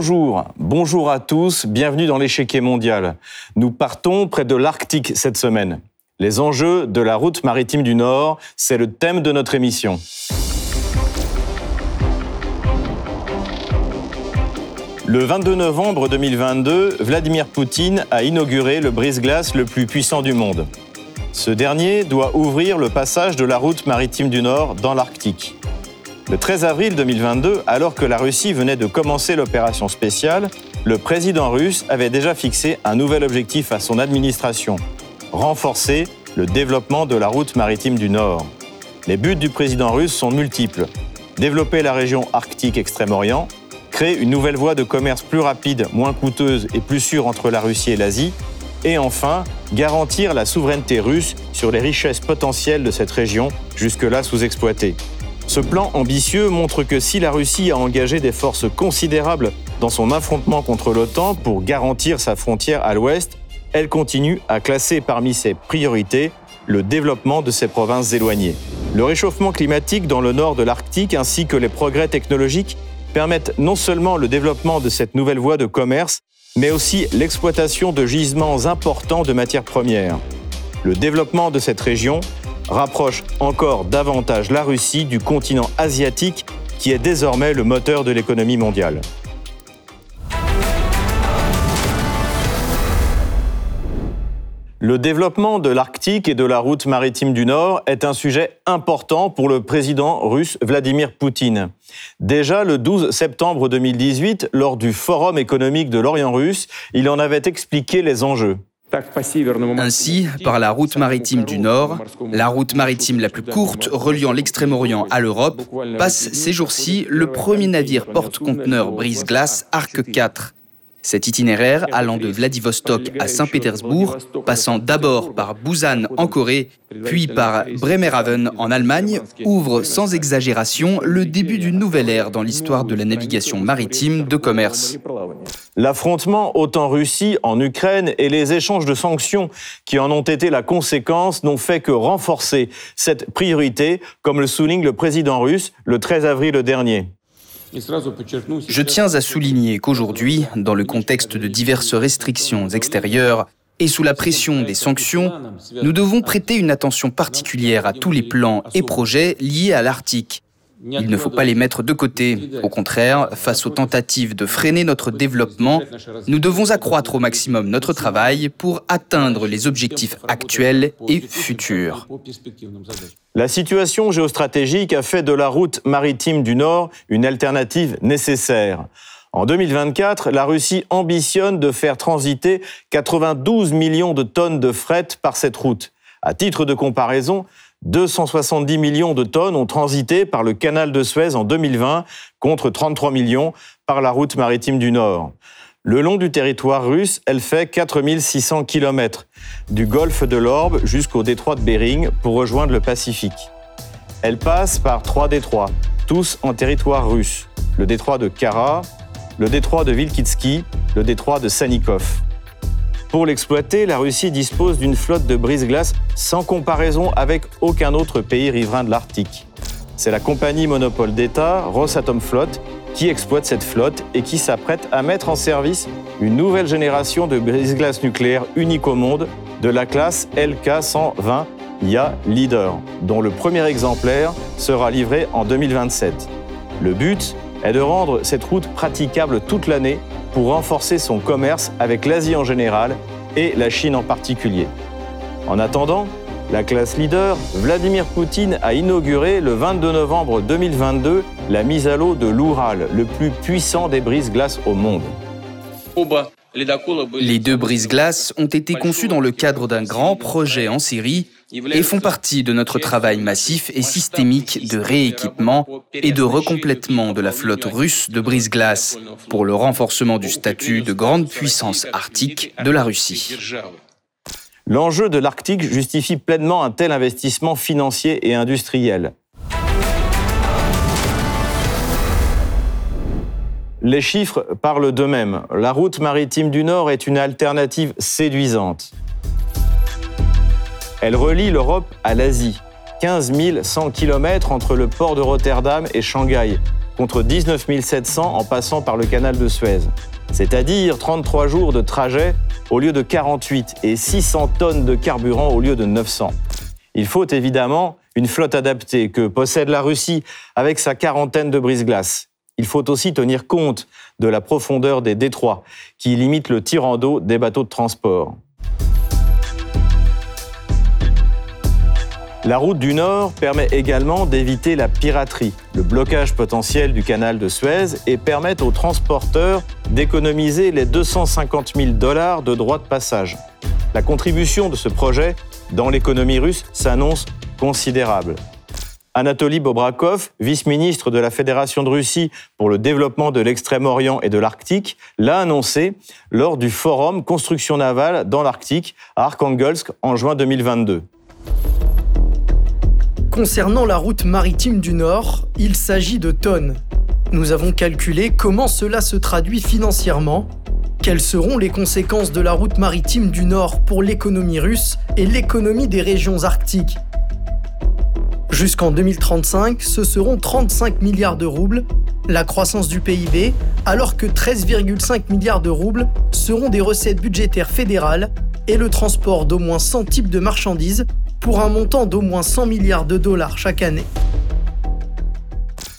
Bonjour, à tous, bienvenue dans l'échiquier mondial. Nous partons près de l'Arctique cette semaine. Les enjeux de la route maritime du Nord, c'est le thème de notre émission. Le 22 novembre 2022, Vladimir Poutine a inauguré le brise-glace le plus puissant du monde. Ce dernier doit ouvrir le passage de la route maritime du Nord dans l'Arctique. Le 13 avril 2022, alors que la Russie venait de commencer l'opération spéciale, le président russe avait déjà fixé un nouvel objectif à son administration, renforcer le développement de la route maritime du Nord. Les buts du président russe sont multiples. Développer la région arctique Extrême-Orient, créer une nouvelle voie de commerce plus rapide, moins coûteuse et plus sûre entre la Russie et l'Asie, et enfin, garantir la souveraineté russe sur les richesses potentielles de cette région, jusque-là sous-exploitée. Ce plan ambitieux montre que si la Russie a engagé des forces considérables dans son affrontement contre l'OTAN pour garantir sa frontière à l'ouest, elle continue à classer parmi ses priorités le développement de ses provinces éloignées. Le réchauffement climatique dans le nord de l'Arctique ainsi que les progrès technologiques permettent non seulement le développement de cette nouvelle voie de commerce, mais aussi l'exploitation de gisements importants de matières premières. Le développement de cette région rapproche encore davantage la Russie du continent asiatique qui est désormais le moteur de l'économie mondiale. Le développement de l'Arctique et de la route maritime du Nord est un sujet important pour le président russe Vladimir Poutine. Déjà le 12 septembre 2018, lors du Forum économique de l'Orient russe, il en avait expliqué les enjeux. Ainsi, par la route maritime du Nord, la route maritime la plus courte reliant l'Extrême-Orient à l'Europe, passe ces jours-ci le premier navire porte-conteneur brise-glace Arc 4 cet itinéraire allant de Vladivostok à Saint-Pétersbourg, passant d'abord par Busan en Corée, puis par Bremerhaven en Allemagne, ouvre sans exagération le début d'une nouvelle ère dans l'histoire de la navigation maritime de commerce. L'affrontement autant Russie en Ukraine et les échanges de sanctions qui en ont été la conséquence n'ont fait que renforcer cette priorité, comme le souligne le président russe le 13 avril dernier. Je tiens à souligner qu'aujourd'hui, dans le contexte de diverses restrictions extérieures et sous la pression des sanctions, nous devons prêter une attention particulière à tous les plans et projets liés à l'Arctique, il ne faut pas les mettre de côté. Au contraire, face aux tentatives de freiner notre développement, nous devons accroître au maximum notre travail pour atteindre les objectifs actuels et futurs. La situation géostratégique a fait de la route maritime du Nord une alternative nécessaire. En 2024, la Russie ambitionne de faire transiter 92 millions de tonnes de fret par cette route. À titre de comparaison, 270 millions de tonnes ont transité par le canal de Suez en 2020 contre 33 millions par la route maritime du Nord. Le long du territoire russe, elle fait 4600 km, du golfe de l'Orbe jusqu'au détroit de Bering pour rejoindre le Pacifique. Elle passe par trois détroits, tous en territoire russe. Le détroit de Kara, le détroit de Vilkitsky, le détroit de Sanikov. Pour l'exploiter, la Russie dispose d'une flotte de brise-glace sans comparaison avec aucun autre pays riverain de l'Arctique. C'est la compagnie monopole d'État, Rosatomflotte, qui exploite cette flotte et qui s'apprête à mettre en service une nouvelle génération de brise-glace nucléaires unique au monde de la classe LK-120 IA Leader, dont le premier exemplaire sera livré en 2027. Le but est de rendre cette route praticable toute l'année pour renforcer son commerce avec l'Asie en général et la Chine en particulier. En attendant, la classe leader, Vladimir Poutine a inauguré le 22 novembre 2022 la mise à l'eau de l'Oural, le plus puissant des brises-glaces au monde. Les deux brises-glaces ont été conçus dans le cadre d'un grand projet en Syrie et font partie de notre travail massif et systémique de rééquipement et de recomplètement de la flotte russe de brise-glace pour le renforcement du statut de grande puissance arctique de la Russie. L'enjeu de l'Arctique justifie pleinement un tel investissement financier et industriel. Les chiffres parlent d'eux-mêmes. La route maritime du Nord est une alternative séduisante. Elle relie l'Europe à l'Asie. 15 100 km entre le port de Rotterdam et Shanghai, contre 19 700 en passant par le canal de Suez. C'est-à-dire 33 jours de trajet au lieu de 48 et 600 tonnes de carburant au lieu de 900. Il faut évidemment une flotte adaptée que possède la Russie avec sa quarantaine de brise-glaces. Il faut aussi tenir compte de la profondeur des détroits qui limitent le tirant d'eau des bateaux de transport. La route du Nord permet également d'éviter la piraterie, le blocage potentiel du canal de Suez et permet aux transporteurs d'économiser les 250 000 dollars de droits de passage. La contribution de ce projet dans l'économie russe s'annonce considérable. Anatoly Bobrakov, vice-ministre de la Fédération de Russie pour le développement de l'Extrême-Orient et de l'Arctique, l'a annoncé lors du forum Construction navale dans l'Arctique à Arkhangelsk en juin 2022. Concernant la route maritime du Nord, il s'agit de tonnes. Nous avons calculé comment cela se traduit financièrement, quelles seront les conséquences de la route maritime du Nord pour l'économie russe et l'économie des régions arctiques. Jusqu'en 2035, ce seront 35 milliards de roubles, la croissance du PIB, alors que 13,5 milliards de roubles seront des recettes budgétaires fédérales et le transport d'au moins 100 types de marchandises pour un montant d'au moins 100 milliards de dollars chaque année.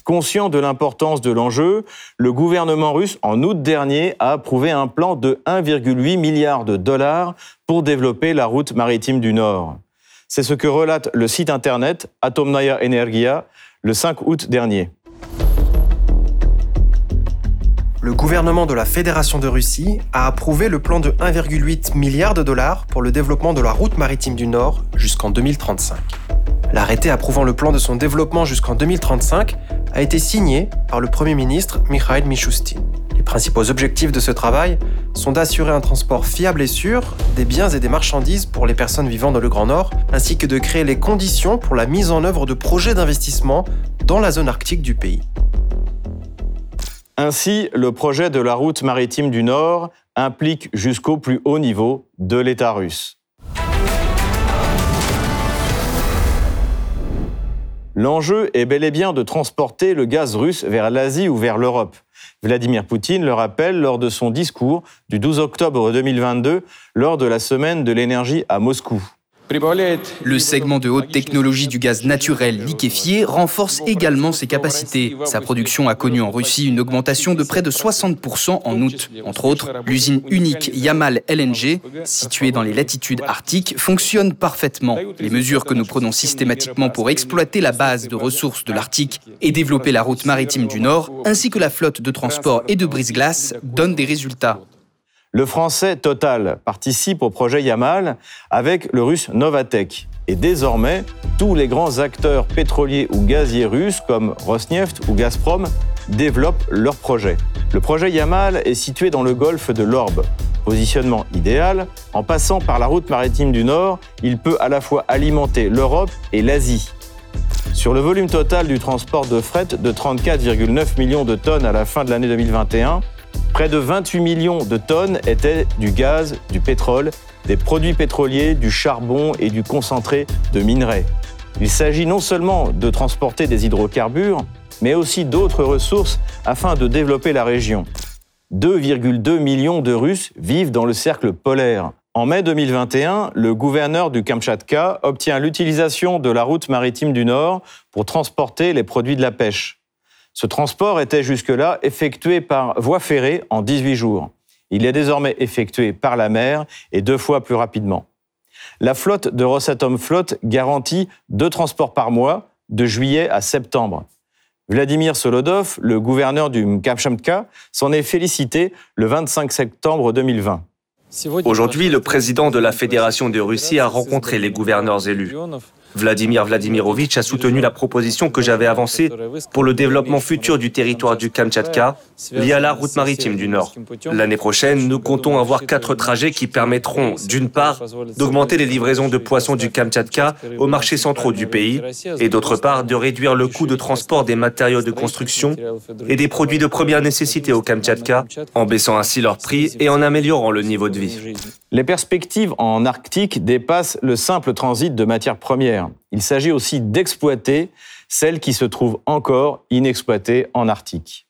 Conscient de l'importance de l'enjeu, le gouvernement russe, en août dernier, a approuvé un plan de 1,8 milliard de dollars pour développer la route maritime du Nord. C'est ce que relate le site internet Atomnaya Energia le 5 août dernier. Le gouvernement de la Fédération de Russie a approuvé le plan de 1,8 milliard de dollars pour le développement de la route maritime du Nord jusqu'en 2035. L'arrêté approuvant le plan de son développement jusqu'en 2035 a été signé par le Premier ministre Mikhail Mishustin. Les principaux objectifs de ce travail sont d'assurer un transport fiable et sûr des biens et des marchandises pour les personnes vivant dans le Grand Nord, ainsi que de créer les conditions pour la mise en œuvre de projets d'investissement dans la zone arctique du pays. Ainsi, le projet de la route maritime du Nord implique jusqu'au plus haut niveau de l'État russe. L'enjeu est bel et bien de transporter le gaz russe vers l'Asie ou vers l'Europe. Vladimir Poutine le rappelle lors de son discours du 12 octobre 2022 lors de la semaine de l'énergie à Moscou. Le segment de haute technologie du gaz naturel liquéfié renforce également ses capacités. Sa production a connu en Russie une augmentation de près de 60% en août. Entre autres, l'usine unique Yamal LNG, située dans les latitudes arctiques, fonctionne parfaitement. Les mesures que nous prenons systématiquement pour exploiter la base de ressources de l'Arctique et développer la route maritime du Nord, ainsi que la flotte de transport et de brise-glace, donnent des résultats. Le français Total participe au projet Yamal avec le russe Novatek. Et désormais, tous les grands acteurs pétroliers ou gaziers russes comme Rosneft ou Gazprom développent leur projet. Le projet Yamal est situé dans le golfe de l'Orbe. Positionnement idéal, en passant par la route maritime du Nord, il peut à la fois alimenter l'Europe et l'Asie. Sur le volume total du transport de fret de 34,9 millions de tonnes à la fin de l'année 2021, Près de 28 millions de tonnes étaient du gaz, du pétrole, des produits pétroliers, du charbon et du concentré de minerais. Il s'agit non seulement de transporter des hydrocarbures, mais aussi d'autres ressources afin de développer la région. 2,2 millions de Russes vivent dans le cercle polaire. En mai 2021, le gouverneur du Kamchatka obtient l'utilisation de la route maritime du Nord pour transporter les produits de la pêche. Ce transport était jusque-là effectué par voie ferrée en 18 jours. Il est désormais effectué par la mer et deux fois plus rapidement. La flotte de Rosatom Flotte garantit deux transports par mois de juillet à septembre. Vladimir Solodov, le gouverneur du Kamchatka, s'en est félicité le 25 septembre 2020. Aujourd'hui, le président de la Fédération de Russie a rencontré les gouverneurs élus. Vladimir Vladimirovitch a soutenu la proposition que j'avais avancée pour le développement futur du territoire du Kamtchatka via la route maritime du Nord. L'année prochaine, nous comptons avoir quatre trajets qui permettront, d'une part, d'augmenter les livraisons de poissons du Kamtchatka aux marchés centraux du pays et d'autre part, de réduire le coût de transport des matériaux de construction et des produits de première nécessité au Kamtchatka en baissant ainsi leur prix et en améliorant le niveau de vie. Les perspectives en Arctique dépassent le simple transit de matières premières. Il s'agit aussi d'exploiter celles qui se trouvent encore inexploitées en Arctique.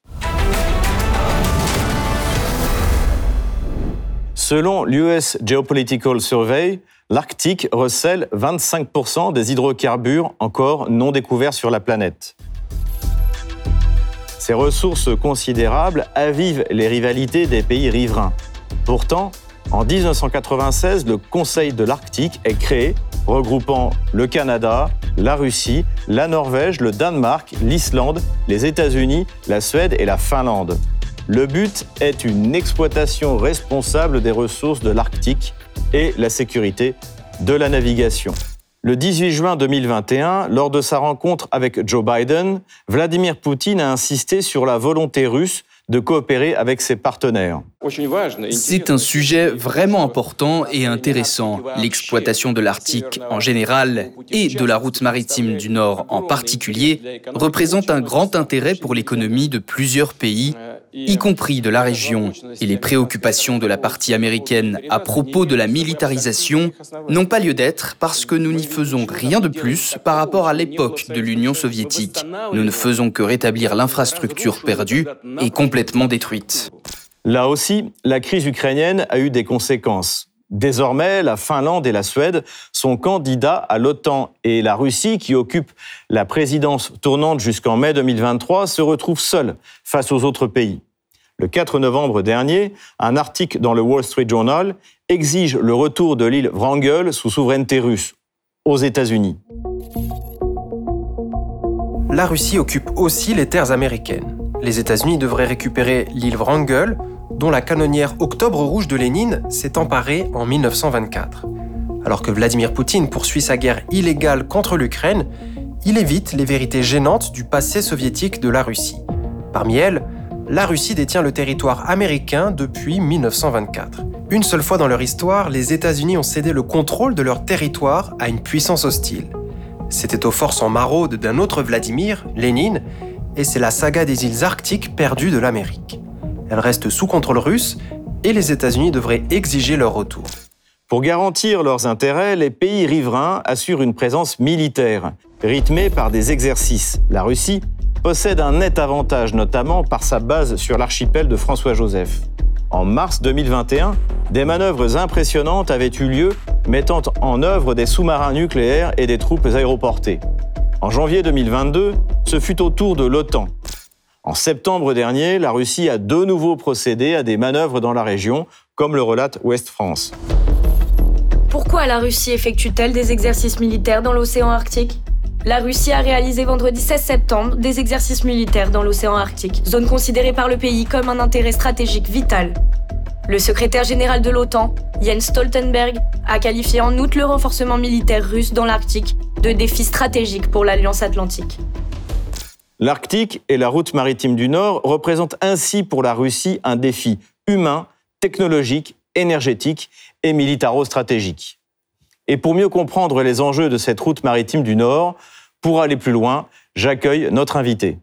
Selon l'US Geopolitical Survey, l'Arctique recèle 25% des hydrocarbures encore non découverts sur la planète. Ces ressources considérables avivent les rivalités des pays riverains. Pourtant, en 1996, le Conseil de l'Arctique est créé, regroupant le Canada, la Russie, la Norvège, le Danemark, l'Islande, les États-Unis, la Suède et la Finlande. Le but est une exploitation responsable des ressources de l'Arctique et la sécurité de la navigation. Le 18 juin 2021, lors de sa rencontre avec Joe Biden, Vladimir Poutine a insisté sur la volonté russe de coopérer avec ses partenaires. C'est un sujet vraiment important et intéressant. L'exploitation de l'Arctique en général et de la route maritime du Nord en particulier représente un grand intérêt pour l'économie de plusieurs pays y compris de la région, et les préoccupations de la partie américaine à propos de la militarisation n'ont pas lieu d'être parce que nous n'y faisons rien de plus par rapport à l'époque de l'Union soviétique. Nous ne faisons que rétablir l'infrastructure perdue et complètement détruite. Là aussi, la crise ukrainienne a eu des conséquences. Désormais, la Finlande et la Suède sont candidats à l'OTAN et la Russie, qui occupe la présidence tournante jusqu'en mai 2023, se retrouve seule face aux autres pays. Le 4 novembre dernier, un article dans le Wall Street Journal exige le retour de l'île Wrangel sous souveraineté russe aux États-Unis. La Russie occupe aussi les terres américaines. Les États-Unis devraient récupérer l'île Wrangel, dont la canonnière Octobre Rouge de Lénine s'est emparée en 1924. Alors que Vladimir Poutine poursuit sa guerre illégale contre l'Ukraine, il évite les vérités gênantes du passé soviétique de la Russie. Parmi elles, la Russie détient le territoire américain depuis 1924. Une seule fois dans leur histoire, les États-Unis ont cédé le contrôle de leur territoire à une puissance hostile. C'était aux forces en maraude d'un autre Vladimir, Lénine, et c'est la saga des îles arctiques perdues de l'Amérique. Elle reste sous contrôle russe et les États-Unis devraient exiger leur retour. Pour garantir leurs intérêts, les pays riverains assurent une présence militaire, rythmée par des exercices. La Russie possède un net avantage, notamment par sa base sur l'archipel de François-Joseph. En mars 2021, des manœuvres impressionnantes avaient eu lieu, mettant en œuvre des sous-marins nucléaires et des troupes aéroportées. En janvier 2022, ce fut au tour de l'OTAN, en septembre dernier, la Russie a de nouveau procédé à des manœuvres dans la région, comme le relate Ouest France. Pourquoi la Russie effectue-t-elle des exercices militaires dans l'océan Arctique? La Russie a réalisé vendredi 16 septembre des exercices militaires dans l'océan Arctique, zone considérée par le pays comme un intérêt stratégique vital. Le secrétaire général de l'OTAN, Jens Stoltenberg, a qualifié en août le renforcement militaire russe dans l'Arctique de défi stratégique pour l'Alliance atlantique. L'Arctique et la route maritime du Nord représentent ainsi pour la Russie un défi humain, technologique, énergétique et militaro-stratégique. Et pour mieux comprendre les enjeux de cette route maritime du Nord, pour aller plus loin, j'accueille notre invité.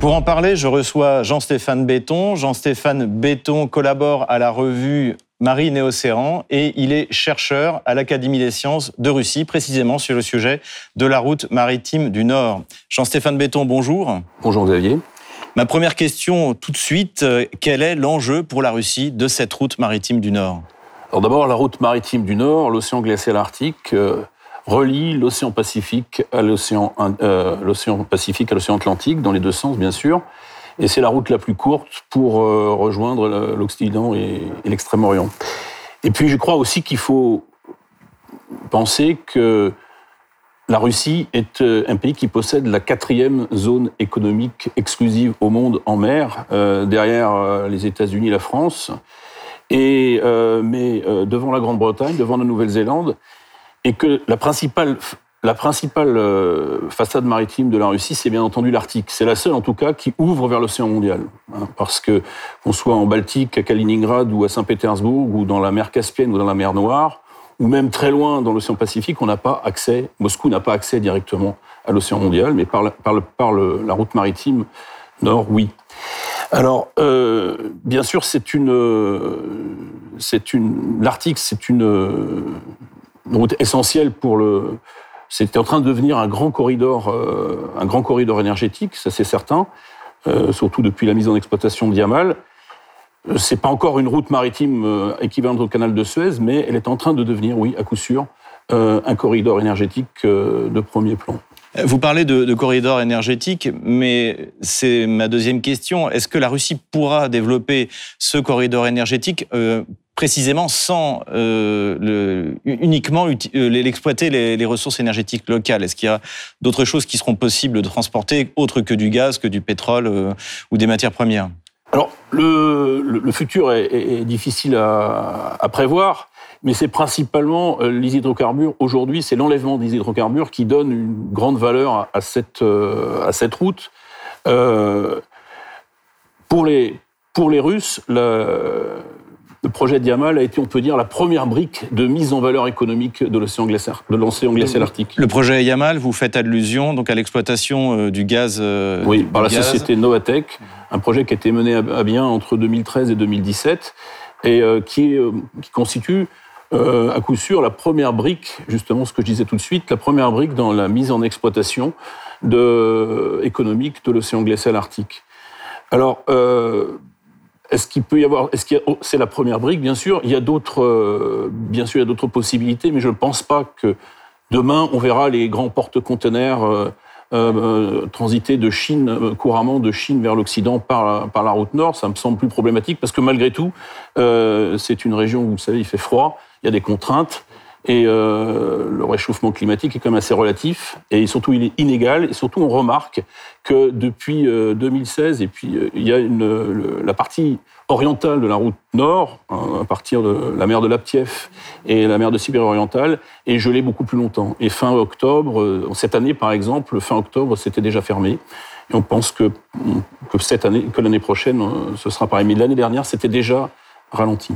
Pour en parler, je reçois Jean-Stéphane Béton. Jean-Stéphane Béton collabore à la revue Marine et Océan, et il est chercheur à l'Académie des sciences de Russie, précisément sur le sujet de la route maritime du Nord. Jean-Stéphane Béton, bonjour. Bonjour Xavier. Ma première question tout de suite, euh, quel est l'enjeu pour la Russie de cette route maritime du Nord? Alors d'abord, la route maritime du Nord, l'océan glacial arctique, euh, relie l'océan Pacifique à l'océan euh, Pacifique à l'océan Atlantique, dans les deux sens bien sûr. Et c'est la route la plus courte pour euh, rejoindre l'Occident et, l'Extrême-Orient. Et puis je crois aussi qu'il faut penser que la Russie est euh, un pays qui possède la quatrième zone économique exclusive au monde en mer, derrière les États-Unis et la France, et, mais devant la Grande-Bretagne, devant la Nouvelle-Zélande, et que la principale euh, façade maritime de la Russie, c'est bien entendu l'Arctique. C'est la seule, en tout cas, qui ouvre vers l'océan mondial. Hein, parce que, qu'on soit en Baltique, à Kaliningrad ou à Saint-Pétersbourg, ou dans la mer Caspienne ou dans la mer Noire, ou même très loin dans l'océan Pacifique, on n'a pas accès, Moscou n'a pas accès directement à l'océan mondial, mais par, la, route maritime nord, oui. Alors, euh, bien sûr, c'est une, c'est une, l'Arctique, c'est une, route essentielle pour le. C'était en train de devenir un grand corridor, euh, un grand corridor énergétique, ça c'est certain, euh, surtout depuis la mise en exploitation de Yamal. C'est pas encore une route maritime équivalente au canal de Suez, mais elle est en train de devenir, oui, à coup sûr, un corridor énergétique de premier plan. Vous parlez de, corridor énergétique, mais c'est ma deuxième question. Est-ce que la Russie pourra développer ce corridor énergétique euh, précisément sans euh, uniquement euh, l'exploiter les, ressources énergétiques locales Est-ce qu'il y a d'autres choses qui seront possibles de transporter autre que du gaz, que du pétrole euh, ou des matières premières? Alors, le, futur est, difficile à, prévoir. Mais c'est principalement les hydrocarbures. Aujourd'hui, c'est l'enlèvement des hydrocarbures qui donne une grande valeur à cette, route. Pour, les, pour les Russes, le projet Diamal a été, on peut dire, la première brique de mise en valeur économique de l'océan glaciaire, de l'océan glacial arctique. Le projet Yamal, vous faites allusion donc à l'exploitation du gaz. oui, par la société Novatec, un projet qui a été mené à bien entre 2013 et 2017 et qui, est, qui constitue euh, à coup sûr la première brique, justement ce que je disais tout de suite, la première brique dans la mise en exploitation de, économique de l'océan glacial arctique. Alors, euh, est-ce qu'il peut y avoir, oh, c'est la première brique, bien sûr. Il y a d'autres, euh, bien sûr, il y a d'autres possibilités, mais je ne pense pas que demain on verra les grands porte-conteneurs euh, euh, transiter de Chine euh, couramment de Chine vers l'Occident par, par la route nord. Ça me semble plus problématique parce que malgré tout, c'est une région où vous savez il fait froid il y a des contraintes. Et euh, le réchauffement climatique est quand même assez relatif et surtout il est inégal. Et surtout on remarque que depuis 2016 euh, et puis euh, il y a la partie orientale de la route nord, à partir de la mer de Laptiev et la mer de Sibérie orientale, est gelée beaucoup plus longtemps. Et fin octobre, cette année par exemple, fin octobre, c'était déjà fermé. Et on pense que cette année, que l'année prochaine, ce sera pareil. Mais l'année dernière, c'était déjà ralenti.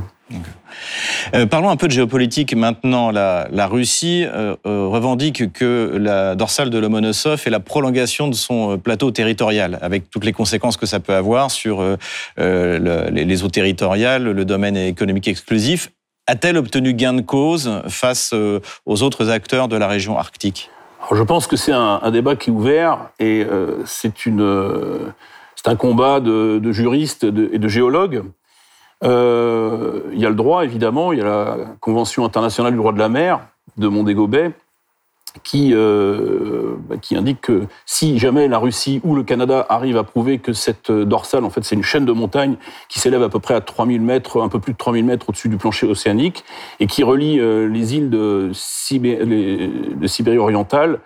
Euh, parlons un peu de géopolitique maintenant. La, la Russie euh, euh, revendique que la dorsale de Lomonosov est la prolongation de son plateau territorial, avec toutes les conséquences que ça peut avoir sur le, les, eaux territoriales, le domaine économique exclusif. A-t-elle obtenu gain de cause face aux autres acteurs de la région arctique? Alors Je pense que c'est un, un, débat qui est ouvert et c'est une c'est un combat de, de juristes et de, et de géologues. Euh, il y a le droit, évidemment, il y a la Convention internationale du droit de la mer de Mondego Bay qui, euh, bah, qui indique que si jamais la Russie ou le Canada arrivent à prouver que cette dorsale, en fait, c'est une chaîne de montagnes qui s'élève à peu près à 3000 mètres, un peu plus de 3000 mètres au-dessus du plancher océanique et qui relie euh, les îles de, Sibé de Sibérie orientale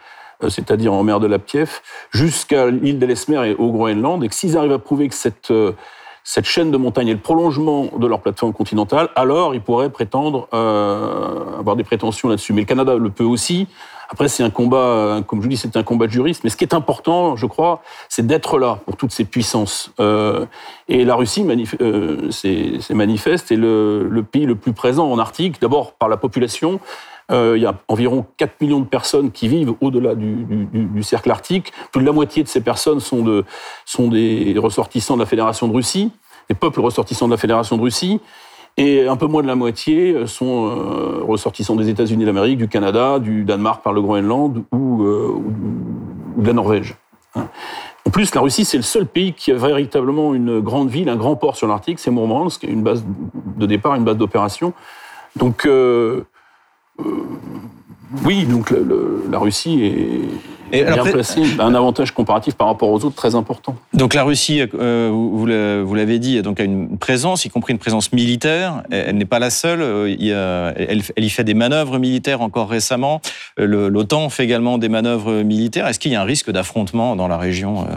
euh, c'est-à-dire en mer de Laptiev, jusqu'à l'île d'Ellesmer et au Groenland, et que s'ils arrivent à prouver que cette euh, cette chaîne de montagnes est le prolongement de leur plateforme continentale, alors ils pourraient prétendre euh, avoir des prétentions là-dessus. Mais le Canada le peut aussi. Après, c'est un combat, euh, comme je dis, c'est un combat de juristes. Mais ce qui est important, je crois, c'est d'être là pour toutes ces puissances. Euh, et la Russie, euh, c'est manifeste, est le, le, pays le plus présent en Arctique, d'abord par la population. Euh, il y a environ 4 millions de personnes qui vivent au-delà du, cercle arctique. Plus de la moitié de ces personnes sont, de, sont des ressortissants de la Fédération de Russie, des peuples ressortissants de la Fédération de Russie. Et un peu moins de la moitié sont euh, ressortissants des États-Unis d'Amérique, du Canada, du Danemark par le Groenland ou, euh, de la Norvège. Hein. En plus, la Russie, c'est le seul pays qui a véritablement une grande ville, un grand port sur l'Arctique, c'est Mourmansk, une base de départ, une base d'opération. Donc, euh, euh, oui, donc le, le, la Russie est, et bien après, placée, un avantage comparatif par rapport aux autres très important. Donc la Russie, euh, vous l'avez dit, donc a une présence, y compris une présence militaire. Elle n'est pas la seule. Euh, il y a, elle, elle, y fait des manœuvres militaires encore récemment. Euh, L'OTAN fait également des manœuvres militaires. Est-ce qu'il y a un risque d'affrontement dans la région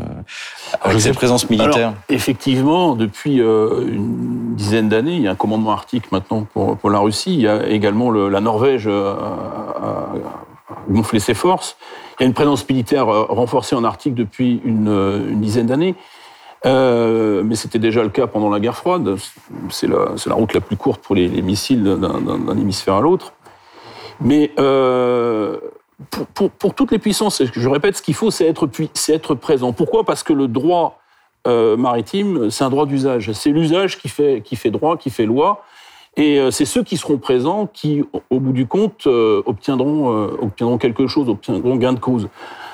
avec cette présence militaire Alors, Effectivement, depuis une dizaine d'années, il y a un commandement arctique maintenant pour, pour la Russie. Il y a également le, la Norvège à, gonfler ses forces. Il y a une présence militaire renforcée en Arctique depuis une, une dizaine d'années. Euh, mais c'était déjà le cas pendant la guerre froide. C'est la, la, route la plus courte pour les, les missiles d'un hémisphère à l'autre. Mais euh, pour, toutes les puissances, je répète, ce qu'il faut, c'est être, présent. Pourquoi? Parce que le droit maritime, c'est un droit d'usage. C'est l'usage qui fait, droit, qui fait loi. Et c'est ceux qui seront présents qui, au bout du compte, obtiendront, obtiendront quelque chose, obtiendront gain de cause.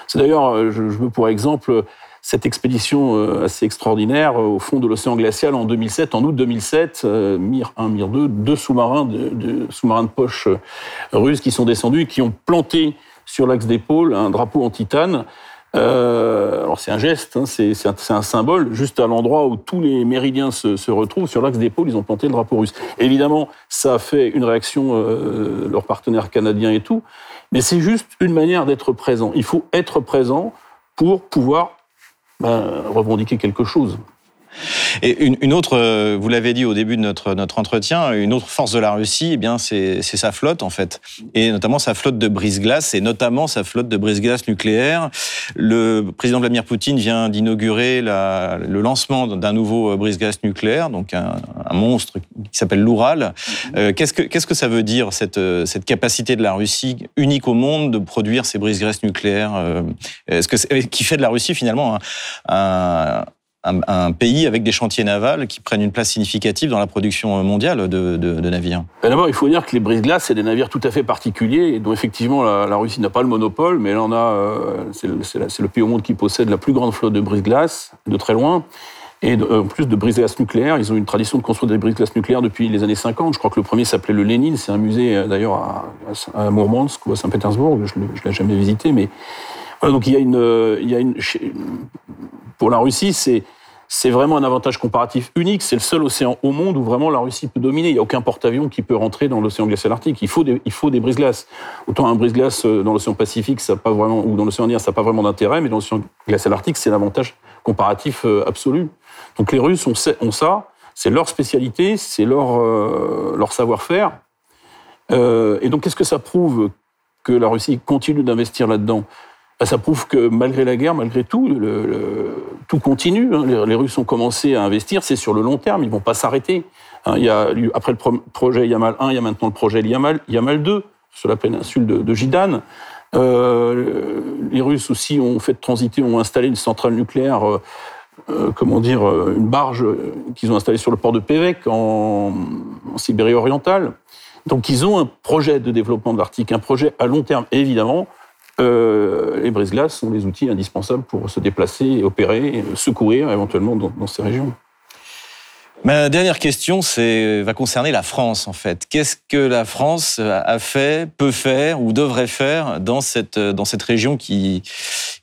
C'est d'ailleurs, je, je veux pour exemple cette expédition euh, assez extraordinaire euh, au fond de l'océan glacial en 2007, en août 2007, euh, Mir 1, Mir 2, deux sous-marins de, sous-marins de poche russes qui sont descendus et qui ont planté sur l'axe pôles un drapeau en titane. alors c'est un geste, hein, c'est un, symbole, juste à l'endroit où tous les méridiens se, retrouvent, sur l'axe pôles, ils ont planté le drapeau russe. Évidemment, ça a fait une réaction, leurs partenaires canadiens et tout, mais c'est juste une manière d'être présent. Il faut être présent pour pouvoir ben, revendiquer quelque chose. Et une, autre, euh, vous l'avez dit au début de notre, notre entretien, une autre force de la Russie, eh bien, c'est sa flotte, en fait. Et notamment sa flotte de brise-glace, et notamment sa flotte de brise-glace nucléaire. Le président Vladimir Poutine vient d'inaugurer le lancement d'un nouveau euh, brise-glace nucléaire, donc un, monstre qui s'appelle l'Oural. Euh, qu'est-ce, que, qu'est-ce que ça veut dire, cette, cette capacité de la Russie, unique au monde, de produire ces brise-glaces nucléaires est-ce que Qui fait de la Russie, finalement, un un, pays avec des chantiers navals qui prennent une place significative dans la production mondiale de, navires ben D'abord, il faut dire que les brise-glaces, c'est des navires tout à fait particuliers, dont effectivement la, Russie n'a pas le monopole, mais elle en a. Euh, c'est le, pays au monde qui possède la plus grande flotte de brise-glaces, de très loin. Et en plus de brise-glaces nucléaires, ils ont une tradition de construire des brise-glaces nucléaires depuis les années 50. Je crois que le premier s'appelait le Lénine. C'est un musée euh, d'ailleurs à, à, Mourmansk ou à Saint-Pétersbourg. Je ne l'ai jamais visité, mais donc il y a une, euh, il y a une pour la Russie, c'est c'est vraiment un avantage comparatif unique. C'est le seul océan au monde où vraiment la Russie peut dominer. Il n'y a aucun porte-avions qui peut rentrer dans l'océan glacial arctique. Il faut des, il faut des brise-glaces. Autant un brise-glace euh, dans l'océan Pacifique, ça pas vraiment, ou dans l'océan Indien, ça n'a pas vraiment d'intérêt, mais dans l'océan glacial arctique, c'est l'avantage comparatif euh, absolu. Donc les Russes ont, ça, c'est leur spécialité, c'est leur, euh, leur savoir-faire. et donc qu'est-ce que ça prouve que la Russie continue d'investir là-dedans? Bah, ça prouve que malgré la guerre, malgré tout, tout continue. Hein. Les, Russes ont commencé à investir, c'est sur le long terme, ils vont pas s'arrêter. Hein, y a, après le projet Yamal 1, il y a maintenant le projet Yamal, Yamal 2, sur la péninsule de, de Gidane. Euh, les Russes aussi ont fait transiter, ont installé une centrale nucléaire, euh, euh, comment dire, une barge qu'ils ont installée sur le port de Pévek en, en Sibérie orientale. Donc ils ont un projet de développement de l'Arctique, un projet à long terme, évidemment. Euh, les brise-glaces sont les outils indispensables pour se déplacer, opérer, secourir éventuellement dans, ces régions. Ma dernière question va concerner la France, en fait. Qu'est-ce que la France a fait, peut faire ou devrait faire dans cette, dans cette région qui,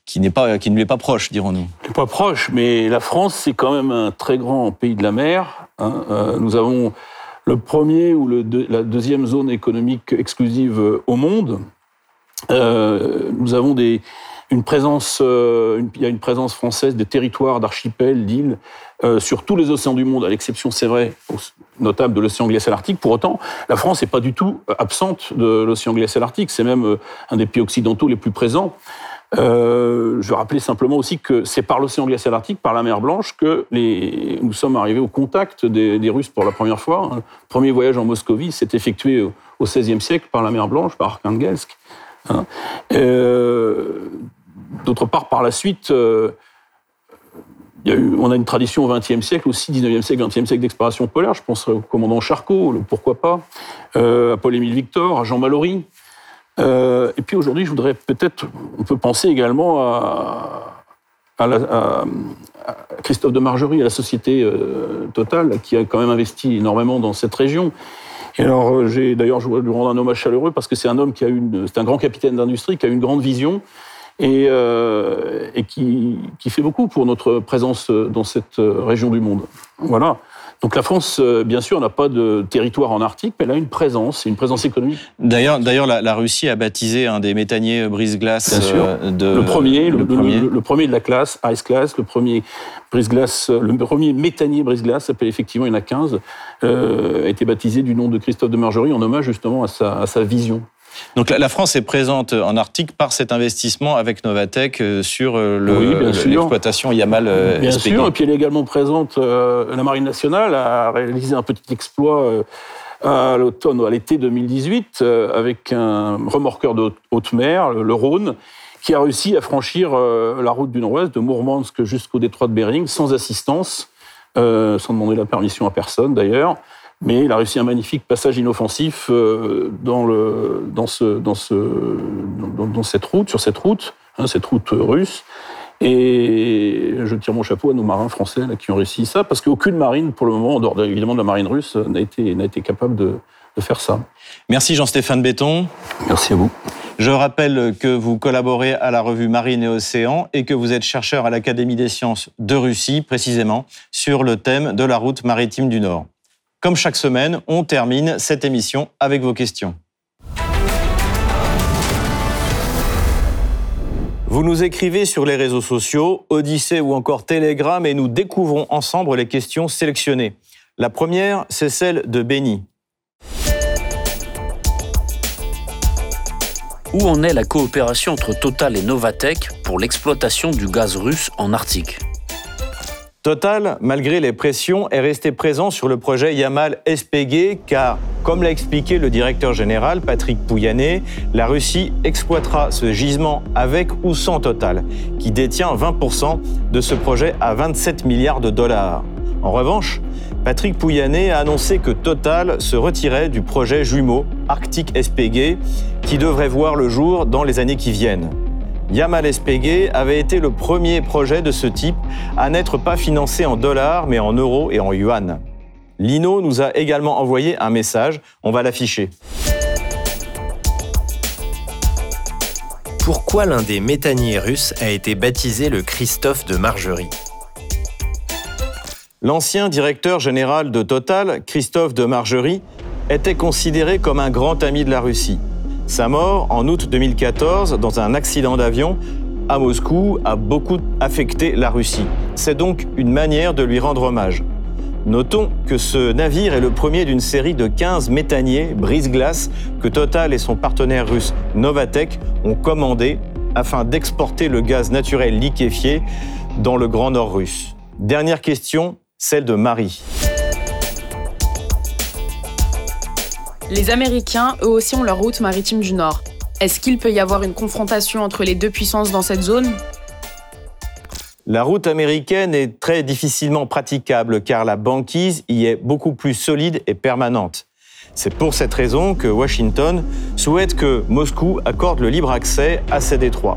qui, pas, qui ne lui est pas proche, dirons-nous? Pas proche, mais la France, c'est quand même un très grand pays de la mer. Hein. Euh, nous avons le premier ou le la deuxième zone économique exclusive au monde. Euh, nous avons des, une présence, euh, une présence française des territoires, d'archipels, d'îles euh, sur tous les océans du monde, à l'exception, c'est vrai, notable de l'océan glacial arctique. Pour autant, la France n'est pas du tout absente de l'océan glacial arctique. C'est même un des pays occidentaux les plus présents. Euh, je rappelais simplement aussi que c'est par l'océan glacial arctique, par la mer Blanche, que nous sommes arrivés au contact des, des Russes pour la première fois. Le premier voyage en Moscovie s'est effectué au XVIe siècle par la mer Blanche, par Arkhangelsk. Hein. Euh, d'autre part, par la suite, euh, on a une tradition au XXe siècle, aussi 19e siècle, XXe siècle d'exploration polaire. Je pense au commandant Charcot, pourquoi pas, euh, à Paul-Émile Victor, à Jean Mallory. et puis aujourd'hui, je voudrais peut-être, on peut penser également à, à, Christophe de Margerie, à la société Total, qui a quand même investi énormément dans cette région. Et alors, euh, j'ai d'ailleurs, je voudrais lui rendre un hommage chaleureux parce que c'est un homme qui a une, c'est un grand capitaine d'industrie, qui a une grande vision et, euh, qui, qui, fait beaucoup pour notre présence dans cette euh, région du monde. Voilà. Donc la France, euh, bien sûr, n'a pas de territoire en Arctique, mais elle a une présence, une présence économique. D'ailleurs, d'ailleurs, la, Russie a baptisé un des méthaniers brise-glace de le premier, le, premier. Le, premier de la classe Ice Class, le premier brise-glace, le premier méthanier brise-glace s'appelle effectivement, il y en a 15, euh, a été baptisé du nom de Christophe de Margerie en hommage justement à sa, à sa vision. Donc la France est présente en Arctique par cet investissement avec Novatec euh, sur euh, l'exploitation Yamal euh, Bien sûr, et puis elle est également présente, la Marine nationale a réalisé un petit exploit à l'automne ou à l'été 2018 avec un remorqueur de haute mer, le Rhône, qui a réussi à franchir la route du Nord-Ouest de Mourmansk jusqu'au détroit de Bering sans assistance, sans demander la permission à personne d'ailleurs. Mais il a réussi un magnifique passage inoffensif dans, le, dans, ce, dans, ce, dans, cette route, sur cette route, hein, cette route russe. Et je tire mon chapeau à nos marins français qui ont réussi ça, parce qu'aucune marine, pour le moment, en dehors évidemment de la marine russe, n'a été, n'a été capable de, de faire ça. Merci Jean-Stéphane Béton. Merci à vous. Je rappelle que vous collaborez à la revue Marine et Océan et que vous êtes chercheur à l'Académie des sciences de Russie, précisément sur le thème de la route maritime du Nord. Comme chaque semaine, on termine cette émission avec vos questions. Vous nous écrivez sur les réseaux sociaux, Odyssée ou encore Telegram, et nous découvrons ensemble les questions sélectionnées. La première, c'est celle de Benny. Où en est la coopération entre Total et Novatech pour l'exploitation du gaz russe en Arctique? Total, malgré les pressions, est resté présent sur le projet Yamal SPG car, comme l'a expliqué le directeur général Patrick Pouyanné, la Russie exploitera ce gisement avec ou sans Total, qui détient 20% de ce projet à 27 milliards de dollars. En revanche, Patrick Pouyanné a annoncé que Total se retirait du projet jumeau Arctic SPG qui devrait voir le jour dans les années qui viennent. Yamal SPG avait été le premier projet de ce type à n'être pas financé en dollars mais en euros et en yuan. Lino nous a également envoyé un message, on va l'afficher. Pourquoi l'un des méthaniers russes a été baptisé le Christophe de Margerie? L'ancien directeur général de Total, Christophe de Margerie, était considéré comme un grand ami de la Russie. Sa mort, en août 2014, dans un accident d'avion à Moscou, a beaucoup affecté la Russie. C'est donc une manière de lui rendre hommage. Notons que ce navire est le premier d'une série de 15 méthaniers brise-glace que Total et son partenaire russe Novatech ont commandé afin d'exporter le gaz naturel liquéfié dans le Grand Nord russe. Dernière question, celle de Marie. Les Américains, eux aussi, ont leur route maritime du Nord. Est-ce qu'il peut y avoir une confrontation entre les deux puissances dans cette zone? La route américaine est très difficilement praticable car la banquise y est beaucoup plus solide et permanente. C'est pour cette raison que Washington souhaite que Moscou accorde le libre accès à ces détroits.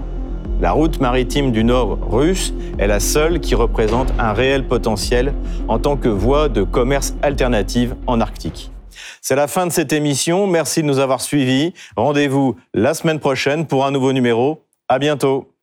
La route maritime du Nord russe est la seule qui représente un réel potentiel en tant que voie de commerce alternative en Arctique. C'est la fin de cette émission. Merci de nous avoir suivis. Rendez-vous la semaine prochaine pour un nouveau numéro. À bientôt.